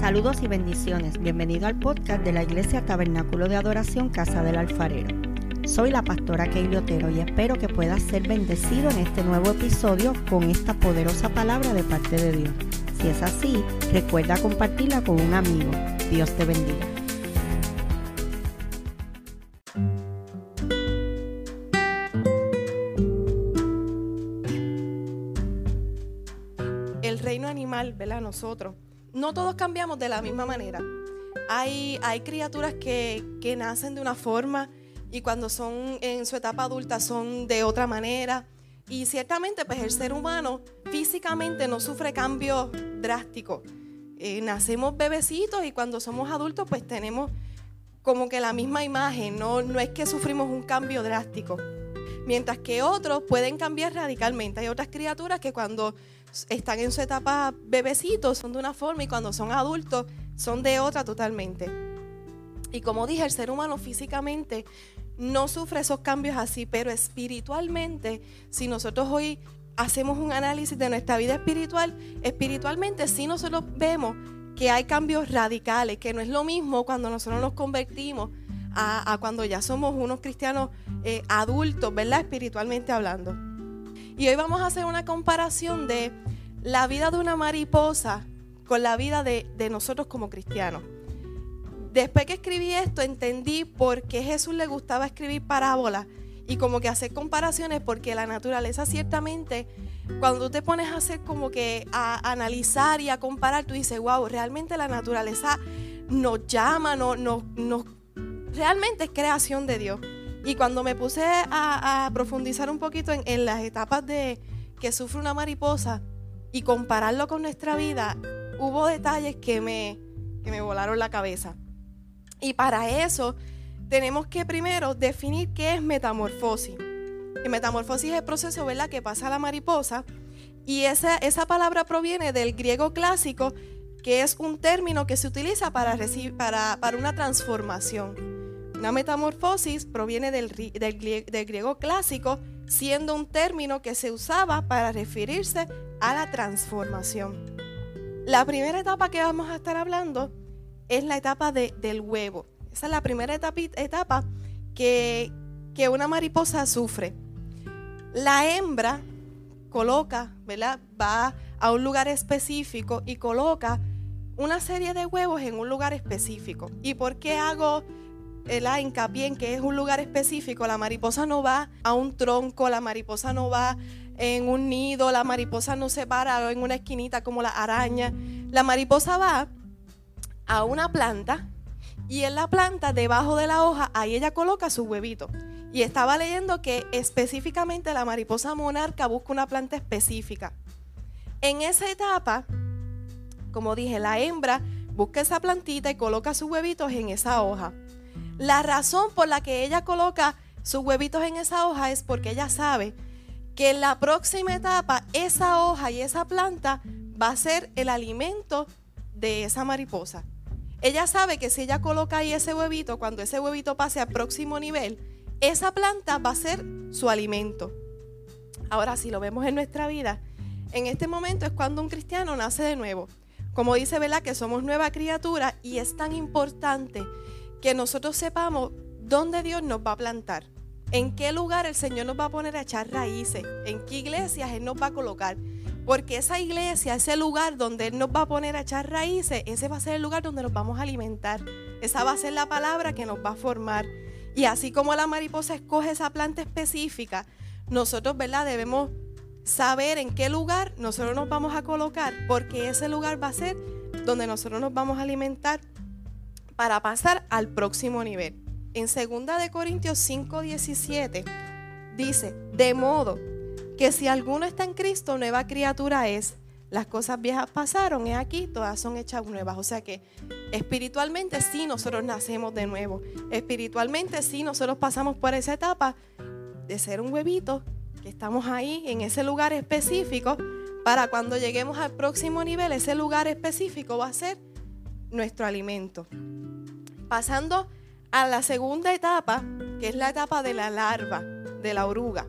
Saludos y bendiciones. Bienvenido al podcast de la Iglesia Tabernáculo de Adoración Casa del Alfarero. Soy la pastora Keili Otero y espero que puedas ser bendecido en este nuevo episodio con esta poderosa palabra de parte de Dios. Si es así, recuerda compartirla con un amigo. Dios te bendiga. el reino animal, ¿verdad? Nosotros. No todos cambiamos de la misma manera. Hay, criaturas que, que nacen de una forma y cuando son en su etapa adulta son de otra manera. Y ciertamente, pues el ser humano físicamente no sufre cambios drásticos. Eh, nacemos bebecitos y cuando somos adultos, pues tenemos como que la misma imagen. No, no es que sufrimos un cambio drástico. Mientras que otros pueden cambiar radicalmente. Hay otras criaturas que cuando están en su etapa bebecitos son de una forma y cuando son adultos son de otra totalmente. Y como dije, el ser humano físicamente no sufre esos cambios así, pero espiritualmente, si nosotros hoy hacemos un análisis de nuestra vida espiritual, espiritualmente sí nosotros vemos que hay cambios radicales, que no es lo mismo cuando nosotros nos convertimos a, cuando ya somos unos cristianos eh, adultos, ¿verdad? Espiritualmente hablando. Y hoy vamos a hacer una comparación de la vida de una mariposa con la vida de, nosotros como cristianos. Después que escribí esto, entendí por qué Jesús le gustaba escribir parábolas y como que hacer comparaciones, porque la naturaleza ciertamente, cuando tú te pones a hacer como que a analizar y a comparar, tú dices, wow, realmente la naturaleza nos llama, no, no, no, realmente es creación de Dios. Y cuando me puse a, profundizar un poquito en, en las etapas de que sufre una mariposa y compararlo con nuestra vida, hubo detalles que me, que me volaron la cabeza. Y para eso tenemos que primero definir qué es metamorfosis. Y metamorfosis es el proceso ¿verdad? que pasa a la mariposa. Y esa, esa palabra proviene del griego clásico, que es un término que se utiliza para, para, para una transformación. Una metamorfosis proviene del, griego clásico, siendo un término que se usaba para referirse a la transformación. La primera etapa que vamos a estar hablando es la etapa de, del huevo. Esa es la primera etapa, etapa que, que una mariposa sufre. La hembra coloca, ¿verdad? Va a un lugar específico y coloca una serie de huevos en un lugar específico. ¿Y por qué hago el hincapié en que es un lugar específico? La mariposa no va a un tronco, la mariposa no va en un nido, la mariposa no se para en una esquinita como la araña. La mariposa va a una planta y en la planta, debajo de la hoja, ahí ella coloca su huevito. Y estaba leyendo que específicamente la mariposa monarca busca una planta específica. En esa etapa, como dije, la hembra busca esa plantita y coloca sus huevitos en esa hoja. La razón por la que ella coloca sus huevitos en esa hoja es porque ella sabe que en la próxima etapa esa hoja y esa planta va a ser el alimento de esa mariposa. Ella sabe que si ella coloca ahí ese huevito, cuando ese huevito pase al próximo nivel, esa planta va a ser su alimento. Ahora, si lo vemos en nuestra vida, en este momento es cuando un cristiano nace de nuevo. Como dice Vela, que somos nueva criatura y es tan importante que nosotros sepamos dónde Dios nos va a plantar, en qué lugar el Señor nos va a poner a echar raíces, en qué iglesias Él nos va a colocar. Porque esa iglesia, ese lugar donde Él nos va a poner a echar raíces, ese va a ser el lugar donde nos vamos a alimentar. Esa va a ser la palabra que nos va a formar. Y así como la mariposa escoge esa planta específica, nosotros, ¿verdad? Debemos saber en qué lugar nosotros nos vamos a colocar, porque ese lugar va a ser donde nosotros nos vamos a alimentar para pasar al próximo nivel. En 2 de Corintios 5:17 dice, "De modo que si alguno está en Cristo, nueva criatura es. Las cosas viejas pasaron, y aquí, todas son hechas nuevas. O sea que espiritualmente sí nosotros nacemos de nuevo. Espiritualmente sí nosotros pasamos por esa etapa de ser un huevito, que estamos ahí en ese lugar específico, para cuando lleguemos al próximo nivel, ese lugar específico va a ser nuestro alimento. Pasando a la segunda etapa, que es la etapa de la larva, de la oruga.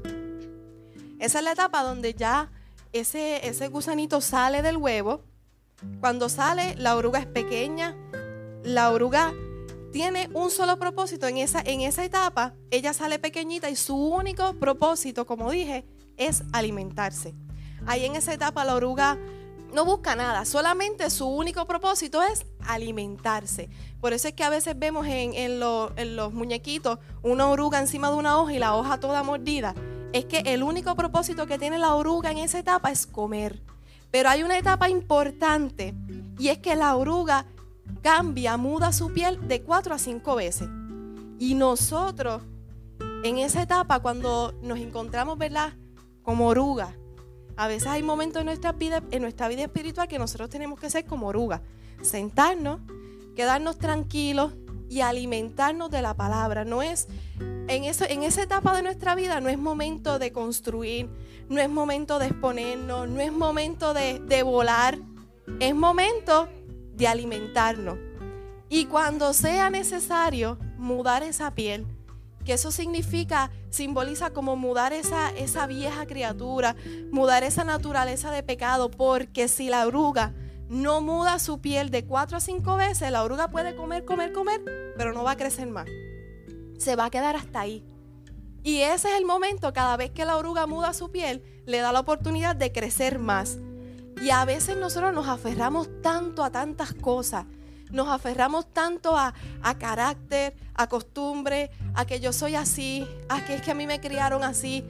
Esa es la etapa donde ya ese, ese gusanito sale del huevo Cuando sale, la oruga es pequeña, la oruga tiene un solo propósito en esa, en esa etapa, ella sale pequeñita y su único propósito, como dije, es alimentarse. Ahí en esa etapa la oruga no busca nada, solamente su único propósito es alimentarse. Por eso es que a veces vemos en, los muñequitos una oruga encima de una hoja y la hoja toda mordida. Es que el único propósito que tiene la oruga en esa etapa es comer. Pero hay una etapa importante y es que la oruga cambia, muda su piel de cuatro a cinco veces. Y nosotros, en esa etapa, cuando nos encontramos, ¿verdad? Como oruga, a veces hay momentos en nuestra vida, en nuestra vida espiritual que nosotros tenemos que ser como oruga, sentarnos, quedarnos tranquilos y alimentarnos de la palabra. No es en, eso, en esa etapa de nuestra vida no es momento de construir, no es momento de exponernos, no es momento de, de volar, es momento de alimentarnos. Y cuando sea necesario mudar esa piel, que eso significa, simboliza como mudar esa, esa vieja criatura, mudar esa naturaleza de pecado, porque si la oruga no muda su piel de cuatro a cinco veces, la oruga puede comer, comer, comer, pero no va a crecer más. Se va a quedar hasta ahí. Y ese es el momento, cada vez que la oruga muda su piel, le da la oportunidad de crecer más. Y a veces nosotros nos aferramos tanto a tantas cosas. Nos aferramos tanto a, carácter, a costumbre, a que yo soy así, a que es que a mí me criaron así.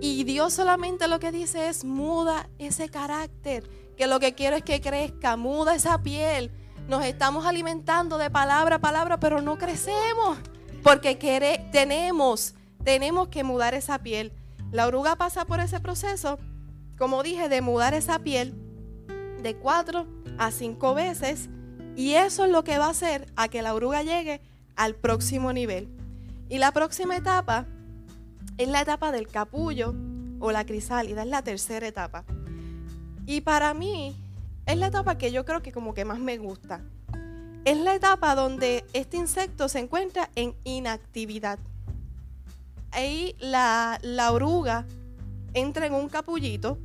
Y Dios solamente lo que dice es muda ese carácter, que lo que quiero es que crezca, muda esa piel. Nos estamos alimentando de palabra a palabra, pero no crecemos, porque tenemos, tenemos que mudar esa piel. La oruga pasa por ese proceso como dije, de mudar esa piel de cuatro a cinco veces. Y eso es lo que va a hacer a que la oruga llegue al próximo nivel. Y la próxima etapa es la etapa del capullo o la crisálida, es la tercera etapa. Y para mí es la etapa que yo creo que como que más me gusta. Es la etapa donde este insecto se encuentra en inactividad. Ahí la, la oruga entra en un capullito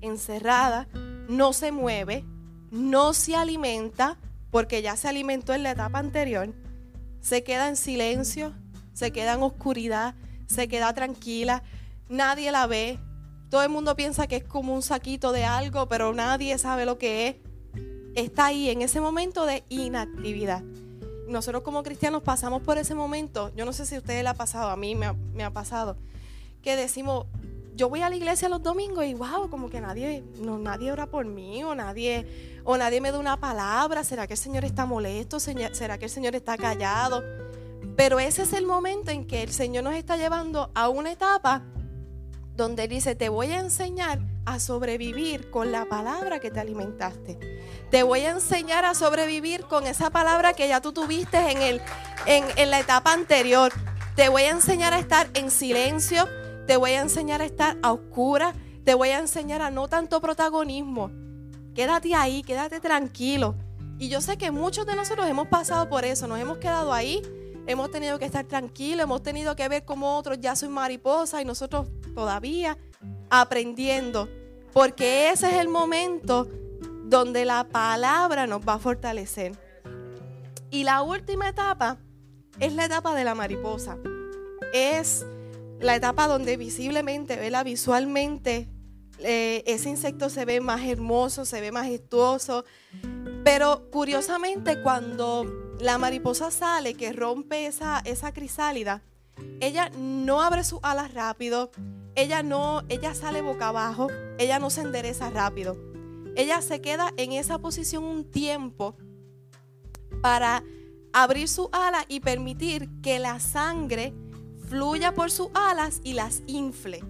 encerrada, no se mueve, no se alimenta, porque ya se alimentó en la etapa anterior, se queda en silencio, se queda en oscuridad, se queda tranquila, nadie la ve, todo el mundo piensa que es como un saquito de algo, pero nadie sabe lo que es. Está ahí en ese momento de inactividad. Nosotros como cristianos pasamos por ese momento, yo no sé si a ustedes le ha pasado, a mí me ha, me ha pasado, que decimos, yo voy a la iglesia los domingos y wow, como que nadie, no, nadie ora por mí o nadie, o nadie me da una palabra. ¿Será que el Señor está molesto? ¿Será que el Señor está callado? Pero ese es el momento en que el Señor nos está llevando a una etapa donde dice, te voy a enseñar a sobrevivir con la palabra que te alimentaste. Te voy a enseñar a sobrevivir con esa palabra que ya tú tuviste en, el, en, en la etapa anterior. Te voy a enseñar a estar en silencio te voy a enseñar a estar a oscuras. Te voy a enseñar a no tanto protagonismo. Quédate ahí, quédate tranquilo. Y yo sé que muchos de nosotros hemos pasado por eso, nos hemos quedado ahí, hemos tenido que estar tranquilos, hemos tenido que ver como otros ya son mariposas y nosotros todavía aprendiendo. Porque ese es el momento donde la palabra nos va a fortalecer. Y la última etapa es la etapa de la mariposa. Es la etapa donde visiblemente, ¿verdad? visualmente, eh, ese insecto se ve más hermoso, se ve majestuoso. Pero curiosamente, cuando la mariposa sale, que rompe esa, esa crisálida, ella no abre sus alas rápido, ella no, ella sale boca abajo, ella no se endereza rápido. Ella se queda en esa posición un tiempo para abrir su ala y permitir que la sangre fluya por sus alas y las infle.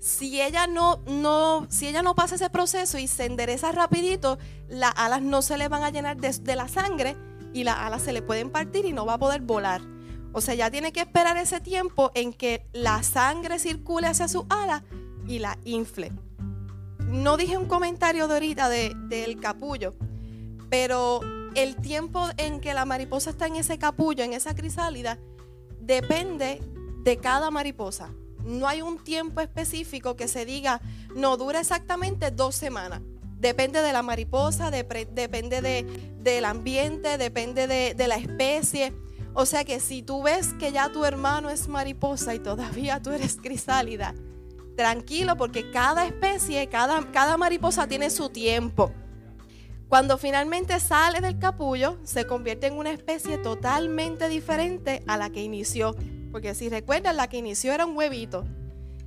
Si ella no, no, si ella no pasa ese proceso y se endereza rapidito, las alas no se le van a llenar de, la sangre y las alas se le pueden partir y no va a poder volar. O sea, ya tiene que esperar ese tiempo en que la sangre circule hacia su ala y la infle. No dije un comentario de ahorita del capullo, pero el tiempo en que la mariposa está en ese capullo, en esa crisálida, depende de cada mariposa. No hay un tiempo específico que se diga, no dura exactamente dos semanas. Depende de la mariposa, depende del ambiente, depende de, de la especie. O sea que si tú ves que ya tu hermano es mariposa y todavía tú eres crisálida, tranquilo porque cada especie, cada, cada mariposa tiene su tiempo. Cuando finalmente sale del capullo, se convierte en una especie totalmente diferente a la que inició. Porque si recuerdan, la que inició era un huevito.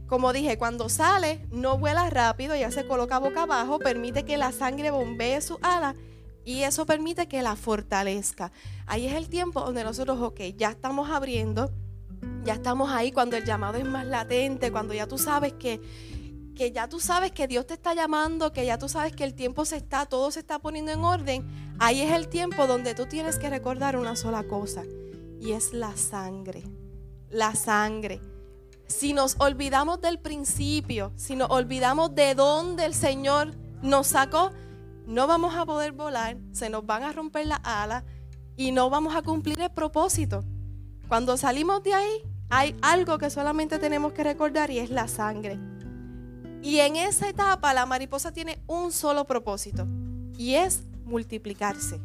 Como dije, cuando sale, no vuela rápido, ya se coloca boca abajo, permite que la sangre bombee su ala y eso permite que la fortalezca. Ahí es el tiempo donde nosotros, ok, ya estamos abriendo, ya estamos ahí cuando el llamado es más latente, cuando ya tú sabes que que ya tú sabes que Dios te está llamando, que ya tú sabes que el tiempo se está, todo se está poniendo en orden, ahí es el tiempo donde tú tienes que recordar una sola cosa, y es la sangre. La sangre. Si nos olvidamos del principio, si nos olvidamos de dónde el Señor nos sacó, no vamos a poder volar, se nos van a romper las alas y no vamos a cumplir el propósito. Cuando salimos de ahí, hay algo que solamente tenemos que recordar y es la sangre. Y en esa etapa la mariposa tiene un solo propósito y es multiplicarse.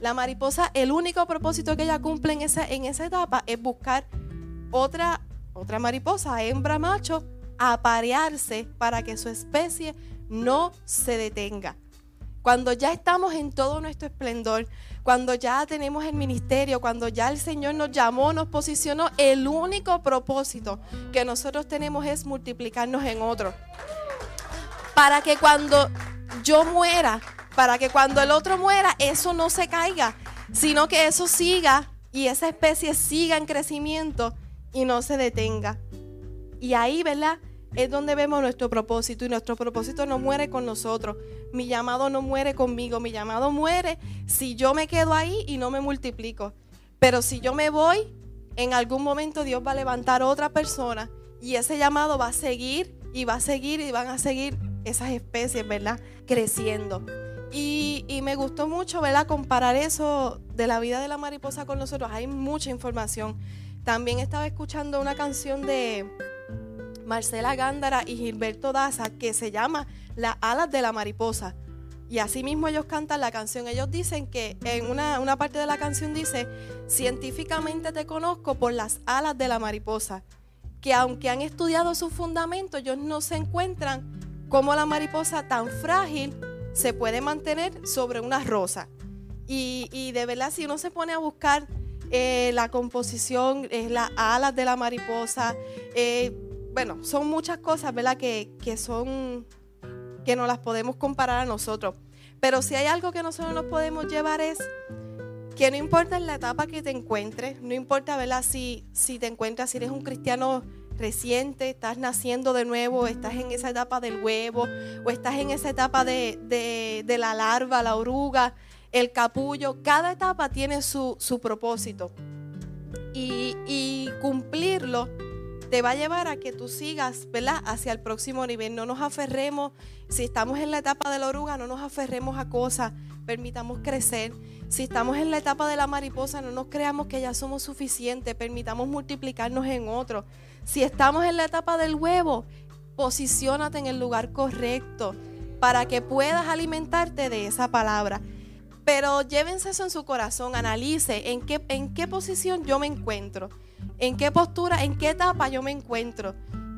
La mariposa, el único propósito que ella cumple en esa, en esa etapa es buscar otra, otra mariposa, hembra macho, aparearse para que su especie no se detenga. Cuando ya estamos en todo nuestro esplendor, cuando ya tenemos el ministerio, cuando ya el Señor nos llamó, nos posicionó, el único propósito que nosotros tenemos es multiplicarnos en otro. Para que cuando yo muera, para que cuando el otro muera, eso no se caiga, sino que eso siga y esa especie siga en crecimiento y no se detenga. Y ahí, ¿verdad? es donde vemos nuestro propósito y nuestro propósito no muere con nosotros. Mi llamado no muere conmigo, mi llamado muere si yo me quedo ahí y no me multiplico. Pero si yo me voy, en algún momento Dios va a levantar otra persona y ese llamado va a seguir y va a seguir y van a seguir esas especies, ¿verdad? Creciendo. Y, y, me gustó mucho, ¿verdad? Comparar eso de la vida de la mariposa con nosotros. Hay mucha información. También estaba escuchando una canción de, Marcela Gándara y Gilberto Daza que se llama Las alas de la mariposa. Y así mismo ellos cantan la canción. Ellos dicen que en una, una parte de la canción dice, científicamente te conozco por las alas de la mariposa. Que aunque han estudiado sus fundamentos, ellos no se encuentran como la mariposa tan frágil se puede mantener sobre una rosa. Y, de verdad, si uno se pone a buscar eh, la composición, eh, las alas de la mariposa, eh, bueno, son muchas cosas, ¿verdad? Que, son, que no las podemos comparar a nosotros. Pero si hay algo que nosotros nos podemos llevar es que no importa en la etapa que te encuentres, no importa, ¿verdad? Si, si te encuentras, si eres un cristiano reciente, estás naciendo de nuevo, estás en esa etapa del huevo, o estás en esa etapa de, la larva, la oruga, el capullo, cada etapa tiene su, propósito. Y, y cumplirlo te va a llevar a que tú sigas, ¿verdad? Hacia el próximo nivel. No nos aferremos, si estamos en la etapa de la oruga, no nos aferremos a cosas, permitamos crecer. Si estamos en la etapa de la mariposa, no nos creamos que ya somos suficientes, permitamos multiplicarnos en otro. Si estamos en la etapa del huevo, posiciónate en el lugar correcto para que puedas alimentarte de esa palabra. Pero llévense eso en su corazón, analice en qué, en qué posición yo me encuentro en qué postura, en qué etapa yo me encuentro.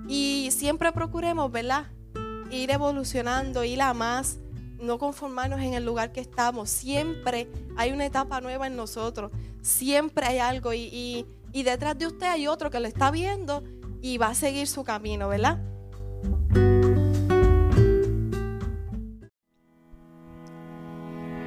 Y siempre procuremos, ¿verdad? Ir evolucionando, ir a más, no conformarnos en el lugar que estamos. Siempre hay una etapa nueva en nosotros, siempre hay algo y, y detrás de usted hay otro que lo está viendo y va a seguir su camino, ¿verdad?